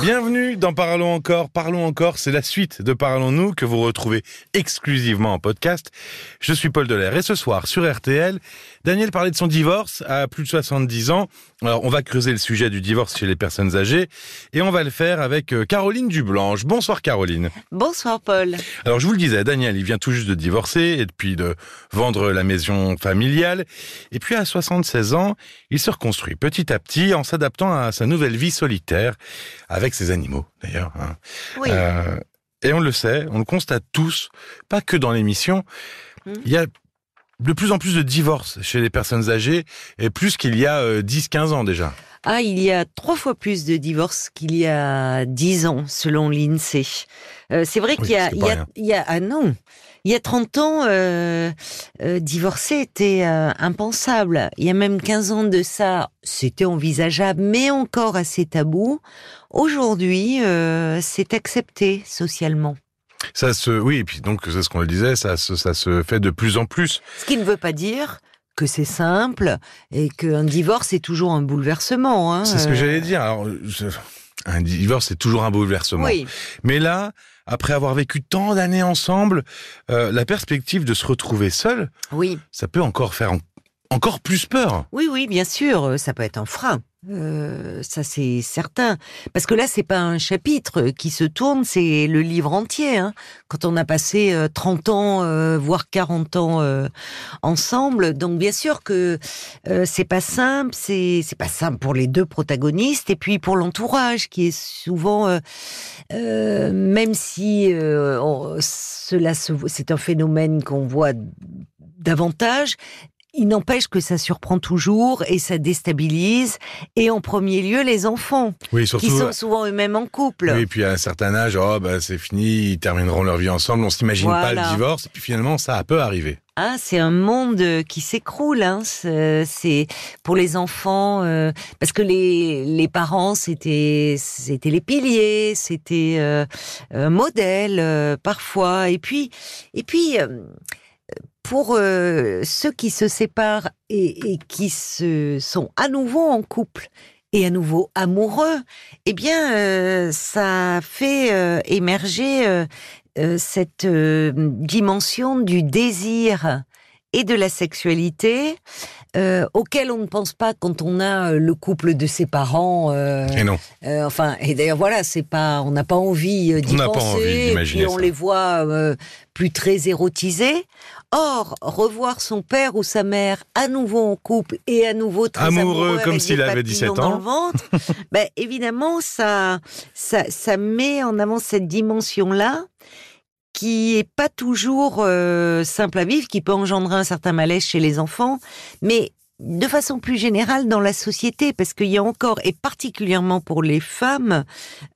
Bienvenue dans Parlons encore. Parlons encore, c'est la suite de Parlons-nous que vous retrouvez exclusivement en podcast. Je suis Paul Delair et ce soir sur RTL, Daniel parlait de son divorce à plus de 70 ans. Alors on va creuser le sujet du divorce chez les personnes âgées et on va le faire avec euh, Caroline Dublanche. Bonsoir Caroline. Bonsoir Paul. Alors je vous le disais, Daniel, il vient tout juste de divorcer et puis de vendre la maison familiale. Et puis à 76 ans, il se reconstruit petit à petit en s'adaptant à sa nouvelle vie solitaire avec ses animaux d'ailleurs. hein. Oui. Euh, et on le sait, on le constate tous, pas que dans l'émission. Mhm. Il y a de plus en plus de divorces chez les personnes âgées, et plus qu'il y a euh, 10-15 ans déjà. Ah, il y a trois fois plus de divorces qu'il y a dix ans, selon l'INSEE. Euh, c'est vrai Oui, qu'il y a, il y a, rien. il y a- ah non, il y a 30 ans, euh, euh, divorcer était euh, impensable. Il y a même 15 ans de ça, c'était envisageable, mais encore assez tabou. Aujourd'hui, c'est accepté socialement. Ça se, oui, et puis donc c'est ce qu'on le disait, ça se, ça se fait de plus en plus. Ce qui ne veut pas dire que c'est simple et qu'un divorce est toujours un bouleversement. Hein. C'est ce que j'allais dire. Alors, je- un divorce, c'est toujours un bouleversement. Oui. Mais là, après avoir vécu tant d'années ensemble, euh, la perspective de se retrouver seul, Oui. ça peut encore faire en- encore plus peur. Oui, oui, bien sûr, euh, ça peut être un frein. Euh, ça c'est certain. Parce que là, c'est pas un chapitre qui se tourne, c'est le livre entier. hein. Quand on a passé euh, 30 ans, euh, voire 40 ans euh, ensemble, donc bien sûr que euh, c'est pas simple. C'est pas simple pour les deux protagonistes et puis pour l'entourage qui est souvent, euh, euh, même si euh, cela c'est un phénomène qu'on voit davantage. Il n'empêche que ça surprend toujours et ça déstabilise. Et en premier lieu, les enfants, Oui, qui sont souvent eux-mêmes en couple. Oui, et puis à un certain âge, oh, bah, c'est fini, ils termineront leur vie ensemble, on s'imagine pas le divorce, et puis finalement, ça peut arriver. Ah, c'est un monde euh, qui s'écroule. Hein. C'est pour les enfants euh, parce que les les parents c'était c'était les piliers, c'était euh, un modèle euh, parfois. Et puis et puis euh, pour euh, ceux qui se séparent et, et qui se sont à nouveau en couple et à nouveau amoureux, eh bien, euh, ça fait euh, émerger cette dimension du désir et de la sexualité euh, auquel on ne pense pas quand on a le couple de ses parents. euh, Et non. euh, enfin, et d'ailleurs voilà, c'est pas, on n'a pas envie d'y On n'a pas penser. envie d'imaginer on ça. les voit plus très érotisés. Or, revoir son père ou sa mère à nouveau en couple et à nouveau très Amoureux, amoureux, comme s'il avait papillons 17 dans ans. le ventre, ben évidemment ça, ça, ça met en avant cette dimension-là qui est pas toujours euh, simple à vivre, qui peut engendrer un certain malaise chez les enfants, mais de façon plus générale dans la société, parce qu'il y a encore, et particulièrement pour les femmes,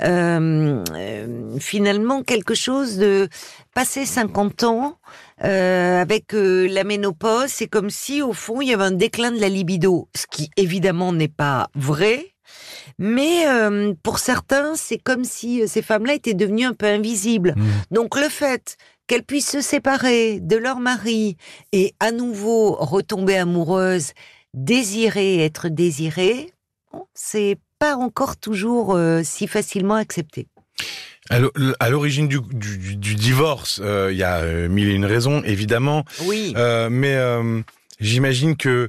euh, euh, finalement quelque chose de passer 50 ans euh, avec la ménopause, c'est comme si au fond il y avait un déclin de la libido, ce qui évidemment n'est pas vrai. Mais pour certains, c'est comme si ces femmes-là étaient devenues un peu invisibles. Mmh. Donc le fait qu'elles puissent se séparer de leur mari et à nouveau retomber amoureuses, désirer être désirées, bon, c'est pas encore toujours euh, si facilement accepté. À l'o- à l'origine du, du- du- du divorce, euh, il y a euh, mille et une raisons, évidemment. Oui. Euh, mais j'imagine que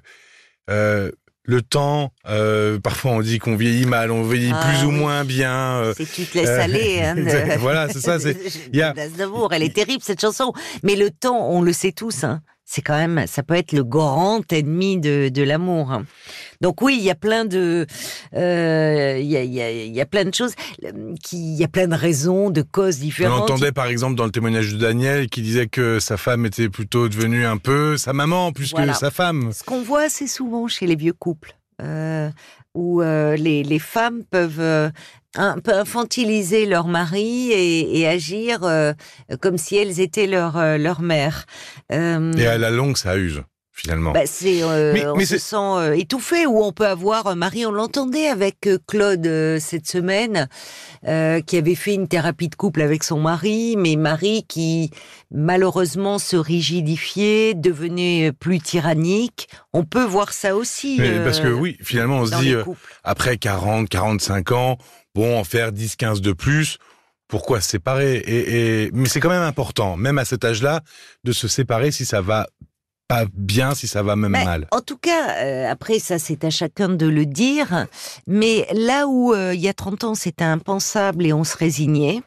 le temps, euh, parfois on dit qu'on vieillit mal, on vieillit Ah plus ou moins bien. euh, C'est tu te laisses euh, aller. Hein, de- voilà, c'est ça, c'est- il y a- d'Aznavour. Elle est terrible cette chanson. Mais le temps, on le sait tous. Hein, c'est quand même, ça peut être le grand ennemi de, de l'amour. Donc oui, il y a plein de, euh, il y, a, il y, a, il y a plein de choses, qui, il y a plein de raisons, de causes On différentes. entendait par exemple dans le témoignage de Daniel qui disait que sa femme était plutôt devenue un peu sa maman plus Voilà. que sa femme. Ce qu'on voit assez souvent chez les vieux couples, euh, où euh, les, femmes peuvent euh, un peu infantiliser leur mari et, et agir comme si elles étaient leur, leur mère. Et à la longue, ça use. Finalement. Bah, c'est, euh, Mais- on mais se sent euh, étouffé. Ou on peut avoir euh, Marie, on l'entendait avec euh, Claude euh, cette semaine, qui avait fait une thérapie de couple avec son mari, mais Marie qui malheureusement se rigidifiait, devenait plus tyrannique. On peut voir ça aussi. Mais parce que oui, finalement, on se dit, après 40, 45 ans, bon, en faire 10, 15 de plus, pourquoi se séparer? Et, et, Mais c'est quand même important, même à cet âge-là, de se séparer si ça va pas bien, si ça va même Mais, mal. En tout cas, euh, après ça c'est à chacun de le dire, mais là où euh, il y a 30 ans c'était impensable et on se résignait,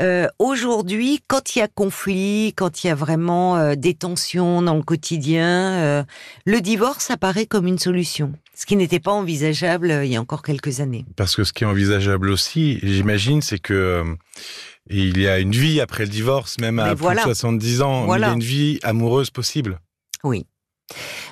euh, aujourd'hui quand il y a conflit, quand il y a vraiment des tensions dans le quotidien, le divorce apparaît comme une solution, ce qui n'était pas envisageable il y a encore quelques années. Parce que ce qui est envisageable aussi, j'imagine, c'est que euh, il y a une vie après le divorce, même à Mais plus voilà. de 70 ans, Voilà. il y a une vie amoureuse possible. Oui.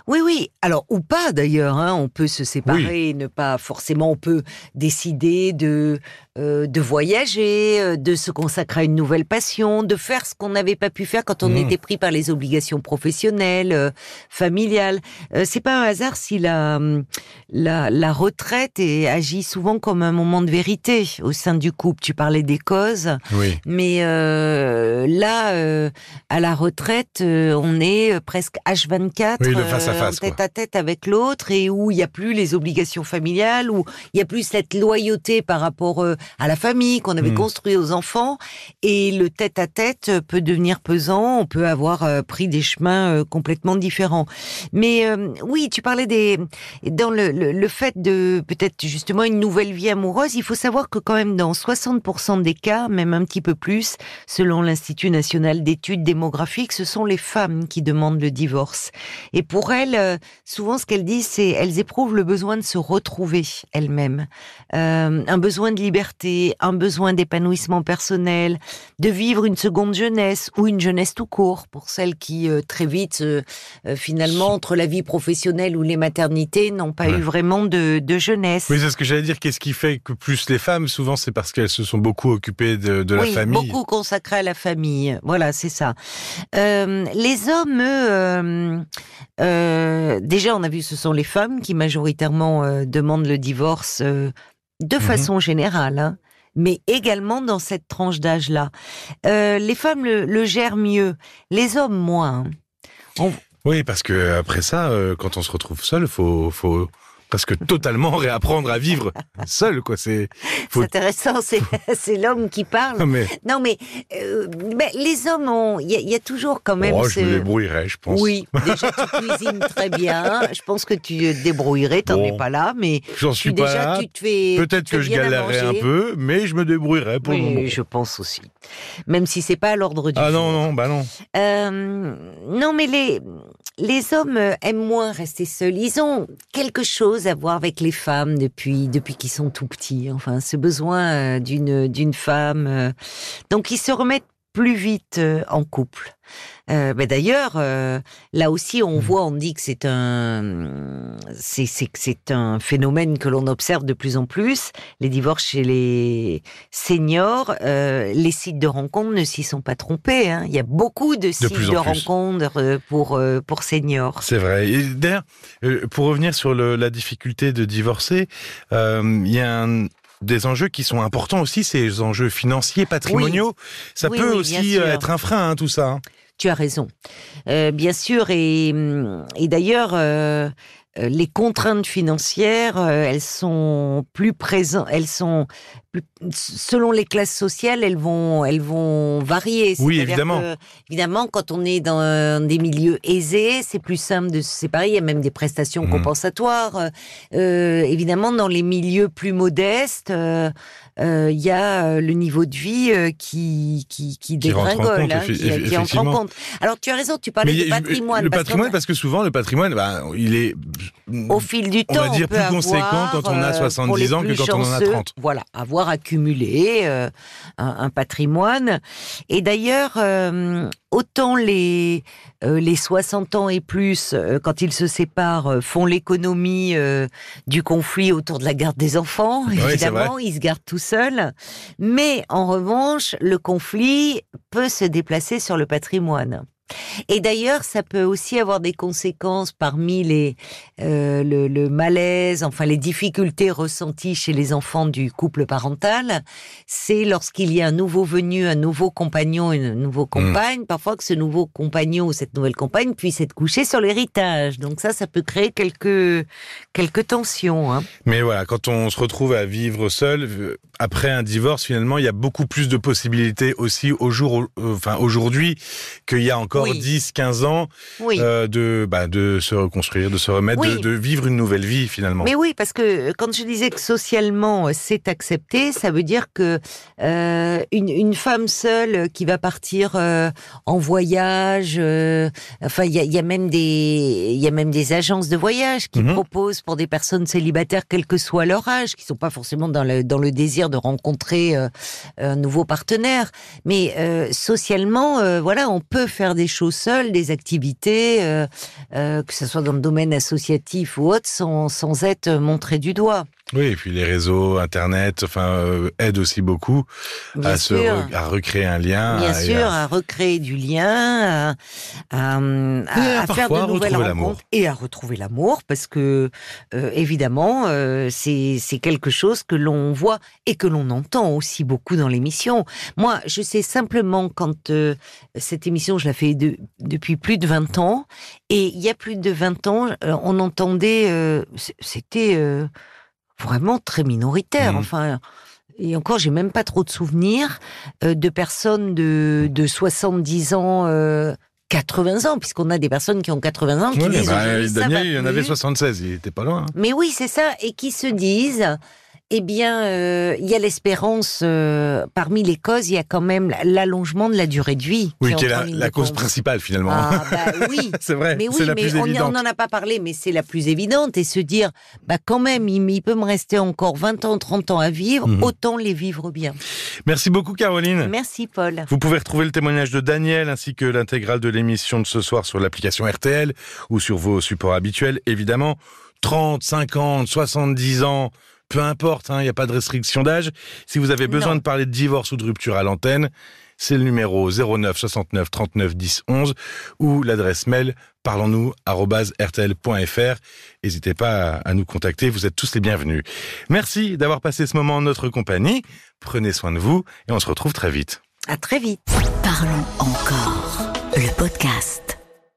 Oui, oui. Alors, ou pas d'ailleurs. Hein. On peut se séparer, ne pas forcément. On peut décider de euh, de voyager, euh, de se consacrer à une nouvelle passion, de faire ce qu'on n'avait pas pu faire quand on Mmh. était pris par les obligations professionnelles, euh, familiales. Euh, c'est pas un hasard si la hum, la, la retraite est, agit souvent comme un moment de vérité au sein du couple. Tu parlais des causes. Oui. Mais là, à la retraite, on est presque H24, Oui, le face à face, en tête à tête avec l'autre, et où il n'y a plus les obligations familiales, où il n'y a plus cette loyauté par rapport euh, à la famille qu'on avait Mm. construit aux enfants, et le tête à tête peut devenir pesant. On peut avoir euh, pris des chemins euh, complètement différents. Mais euh, oui, tu parlais des dans le, le, le fait de peut-être justement une nouvelle vie amoureuse. Il faut savoir que quand même dans 60% des cas, même un petit peu plus, selon l'Institut national d'études démographiques, ce sont les femmes qui demandent le divorce. Et pour elles, euh, souvent ce qu'elles disent, c'est elles éprouvent le besoin de se retrouver elles-mêmes, Euh, un besoin de liberté, un besoin d'épanouissement personnel, de vivre une seconde jeunesse ou une jeunesse tout court pour celles qui euh, très vite euh, finalement entre la vie professionnelle ou les maternités n'ont pas Ouais. eu vraiment de, de jeunesse. Oui, c'est ce que j'allais dire. Qu'est-ce qui fait que plus les femmes, souvent, c'est parce qu'elles se sont beaucoup occupées de, de la oui, famille. beaucoup consacrés à la famille. Voilà, c'est ça. Les hommes, eux, euh, déjà, on a vu, ce sont les femmes qui majoritairement euh, demandent le divorce euh, de Mhm. façon générale. hein, mais également dans cette tranche d'âge-là. Les femmes le, le gèrent mieux, les hommes moins. hein. Oui, parce que après ça, quand on se retrouve seul, faut, faut presque totalement réapprendre à vivre seul, quoi. C'est, Faut- intéressant, c'est l'homme qui parle. non mais, Non, mais, euh, mais les hommes ont. Il y, a- il y a toujours quand même. oh, je me débrouillerai, je pense. Oui, déjà tu cuisines très bien. Je pense que tu te débrouillerais, t'en Bon. es pas là, mais J'en suis pas déjà là. tu te fais. Peut-être que je galérerai un peu, mais je me débrouillerai pour le moment. Oui, je pense aussi. Même si c'est pas à l'ordre du Ah jour. non, non, bah non. Euh, non, mais les, les hommes euh, aiment moins rester seuls. Ils ont quelque chose à voir avec les femmes depuis, depuis qu'ils sont tout petits. Enfin, ce besoin euh, d'une, d'une femme. euh. Donc, ils se remettent plus vite euh, en couple. Euh, ben d'ailleurs, euh, là aussi, on Mhm. voit, on dit que c'est un, c'est, un phénomène que l'on observe de plus en plus. Les divorces chez les seniors, euh, les sites de rencontres ne s'y sont pas trompés. Hein. Il y a beaucoup de sites de, rencontres pour pour seniors. C'est vrai. Et d'ailleurs, pour revenir sur le- la difficulté de divorcer, il y a un- des enjeux qui sont importants aussi, ces enjeux financiers, patrimoniaux. Ça Oui, peut oui, aussi euh, être un frein, hein, tout ça. hein. Tu as raison. Euh, bien sûr, et, et d'ailleurs, euh, les contraintes financières, elles sont plus présentes, elles sont selon les classes sociales, elles vont, elles vont varier. Oui, évidemment. que, évidemment, quand on est dans des milieux aisés, c'est plus simple de se séparer. Il y a même des prestations Mhm. compensatoires. Euh, évidemment, dans les milieux plus modestes, euh, euh, il y a le niveau de vie qui qui, qui Qui dégringole, hein, qui, qui entre en effectivement. compte. Alors tu as raison, tu parlais du patrimoine. Le parce patrimoine, parce que souvent, le patrimoine, bah, il est. au fil du on temps, va dire peut plus conséquent quand on a euh, 70 pour les ans que quand on en a chanceux, 30. Voilà, avoir accumulé euh, un, un patrimoine. Et d'ailleurs, euh, autant les euh, les 60 ans et plus, quand ils se séparent, font l'économie du conflit autour de la garde des enfants. évidemment, ils se gardent tout seuls. Mais en revanche, le conflit peut se déplacer sur le patrimoine. Et d'ailleurs, ça peut aussi avoir des conséquences parmi les euh, le, le, malaise, enfin les difficultés ressenties chez les enfants du couple parental. C'est lorsqu'il y a un nouveau venu, un nouveau compagnon, une nouvelle Hmm. compagne, parfois que ce nouveau compagnon ou cette nouvelle compagne puisse être couché sur l'héritage. Donc ça, ça peut créer quelques quelques tensions. Hein. Mais voilà, quand on se retrouve à vivre seul, euh, après un divorce, finalement, il y a beaucoup plus de possibilités aussi au jour, enfin aujourd'hui, qu'il y a encore Oui. 10, 15 ans, Oui. euh, de, bah, de se reconstruire, de se remettre, Oui. de, de vivre une nouvelle vie finalement. Mais oui, parce que quand je disais que socialement euh, c'est accepté, ça veut dire que euh, une, une femme seule qui va partir euh, en voyage, euh, enfin il y a, il y a même des il y a même des agences de voyage qui Mhm. proposent pour des personnes célibataires, quel que soit leur âge, qui sont pas forcément dans le dans le désir de rencontrer euh, un nouveau partenaire, mais euh, socialement, euh, voilà, on peut faire des choses seules, des activités, euh, euh, que ce soit dans le domaine associatif ou autre, sans, sans être montré du doigt. Oui, et puis les réseaux, Internet, enfin, euh, aident aussi beaucoup Bien à, se re- à recréer un lien. Bien à- sûr, à- à recréer du lien, à, faire de nouvelles rencontres et à retrouver l'amour, parce que euh, évidemment, euh, c'est quelque chose que l'on voit et que l'on entend aussi beaucoup dans l'émission. Moi, je sais simplement quand cette émission, je la fais de- depuis plus de 20 ans, et il y a plus de 20 ans, on entendait, c'était vraiment très minoritaire. Mhm. Enfin. Et encore, j'ai même pas trop de souvenirs euh, de personnes de, de 70 ans, euh, 80 ans, puisqu'on a des personnes qui ont 80 ans qui disent bah, il en plus. avait 76, il était pas loin. hein. Mais oui, c'est ça, et qui se disent, eh bien, euh, il y a l'espérance euh, parmi les causes, il y a quand même l'allongement de la durée de vie. Oui, qui est la, cause principale finalement. Ah bah oui. c'est vrai, Mais oui, la mais plus on n'en a pas parlé, mais c'est la plus évidente. Et se dire, bah quand même, il, il peut me rester encore 20 ans, 30 ans à vivre, Mhm. autant les vivre bien. Merci beaucoup Caroline. Merci Paul. Vous pouvez retrouver le témoignage de Daniel ainsi que l'intégrale de l'émission de ce soir sur l'application RTL ou sur vos supports habituels. Évidemment, 30, 50, 70 ans, peu importe, hein, il n'y a pas de restriction d'âge. Si vous avez besoin Non. de parler de divorce ou de rupture à l'antenne, c'est le numéro 09 69 39 10 11 ou l'adresse mail parlons-nous@rtl.fr. N'hésitez pas à à nous contacter, vous êtes tous les bienvenus. Merci d'avoir passé ce moment en notre compagnie. Prenez soin de vous et on se retrouve très vite. À très vite. Parlons encore. Le podcast.